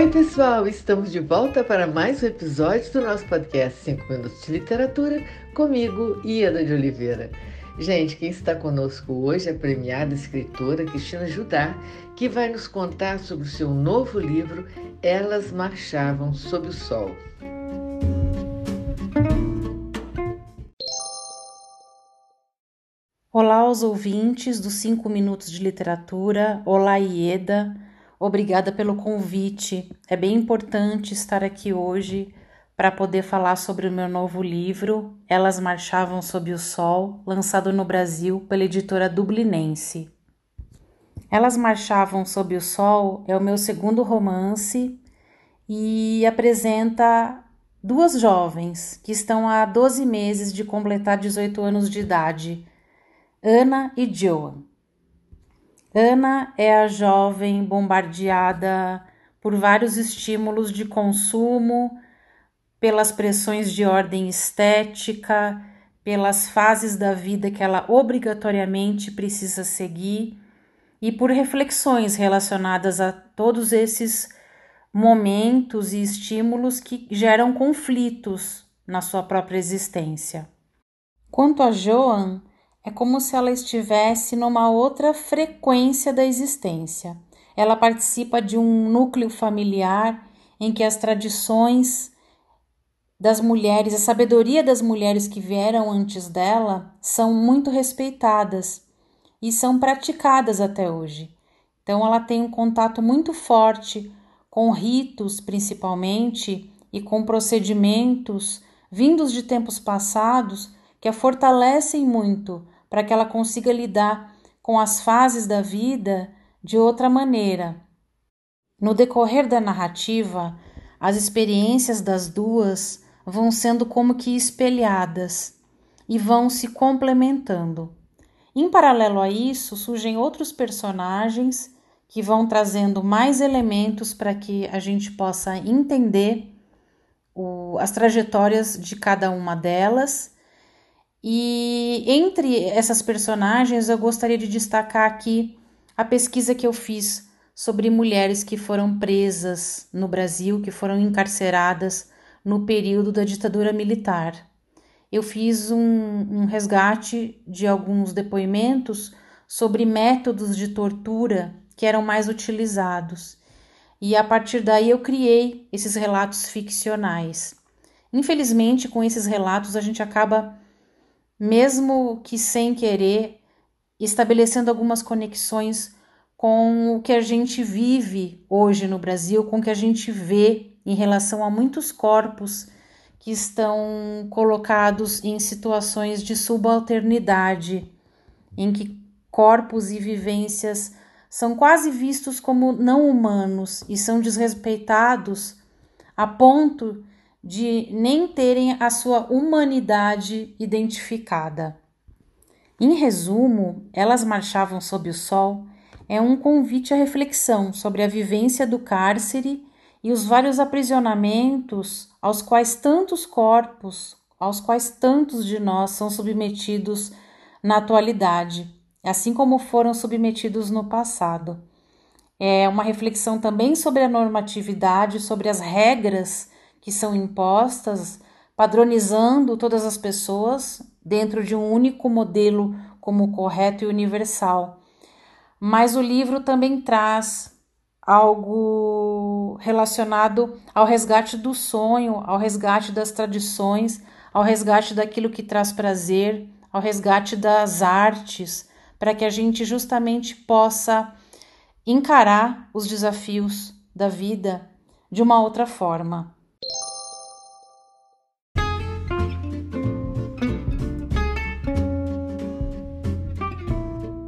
Oi, pessoal! Estamos de volta para mais um episódio do nosso podcast 5 Minutos de Literatura, comigo, Ieda de Oliveira. Gente, quem está conosco hoje é a premiada escritora Cristina Judá, que vai nos contar sobre o seu novo livro Elas Marchavam Sob o Sol. Olá aos ouvintes dos 5 Minutos de Literatura. Olá, Ieda. Obrigada pelo convite. É bem importante estar aqui hoje para poder falar sobre o meu novo livro, Elas Marchavam Sob o Sol, lançado no Brasil pela editora Dublinense. Elas Marchavam Sob o Sol é o meu segundo romance e apresenta duas jovens que estão há 12 meses de completar 18 anos de idade, Ana e Joan. Ana é a jovem bombardeada por vários estímulos de consumo, pelas pressões de ordem estética, pelas fases da vida que ela obrigatoriamente precisa seguir e por reflexões relacionadas a todos esses momentos e estímulos que geram conflitos na sua própria existência. Quanto a Joan, é como se ela estivesse numa outra frequência da existência. Ela participa de um núcleo familiar em que as tradições das mulheres, a sabedoria das mulheres que vieram antes dela são muito respeitadas e são praticadas até hoje. Então ela tem um contato muito forte com ritos, principalmente, e com procedimentos vindos de tempos passados que a fortalecem muito para que ela consiga lidar com as fases da vida de outra maneira. No decorrer da narrativa, as experiências das duas vão sendo como que espelhadas e vão se complementando. Em paralelo a isso, surgem outros personagens que vão trazendo mais elementos para que a gente possa entender o, as trajetórias de cada uma delas e entre essas personagens, eu gostaria de destacar aqui a pesquisa que eu fiz sobre mulheres que foram presas no Brasil, que foram encarceradas no período da ditadura militar. Eu fiz um, um resgate de alguns depoimentos sobre métodos de tortura que eram mais utilizados. E a partir daí eu criei esses relatos ficcionais. Infelizmente, com esses relatos, a gente acaba mesmo que sem querer, estabelecendo algumas conexões com o que a gente vive hoje no Brasil, com o que a gente vê em relação a muitos corpos que estão colocados em situações de subalternidade, em que corpos e vivências são quase vistos como não humanos e são desrespeitados a ponto de nem terem a sua humanidade identificada. Em resumo, elas marchavam sob o sol é um convite à reflexão sobre a vivência do cárcere e os vários aprisionamentos aos quais tantos corpos, aos quais tantos de nós são submetidos na atualidade, assim como foram submetidos no passado. É uma reflexão também sobre a normatividade, sobre as regras que são impostas, padronizando todas as pessoas dentro de um único modelo como correto e universal. Mas o livro também traz algo relacionado ao resgate do sonho, ao resgate das tradições, ao resgate daquilo que traz prazer, ao resgate das artes, para que a gente justamente possa encarar os desafios da vida de uma outra forma.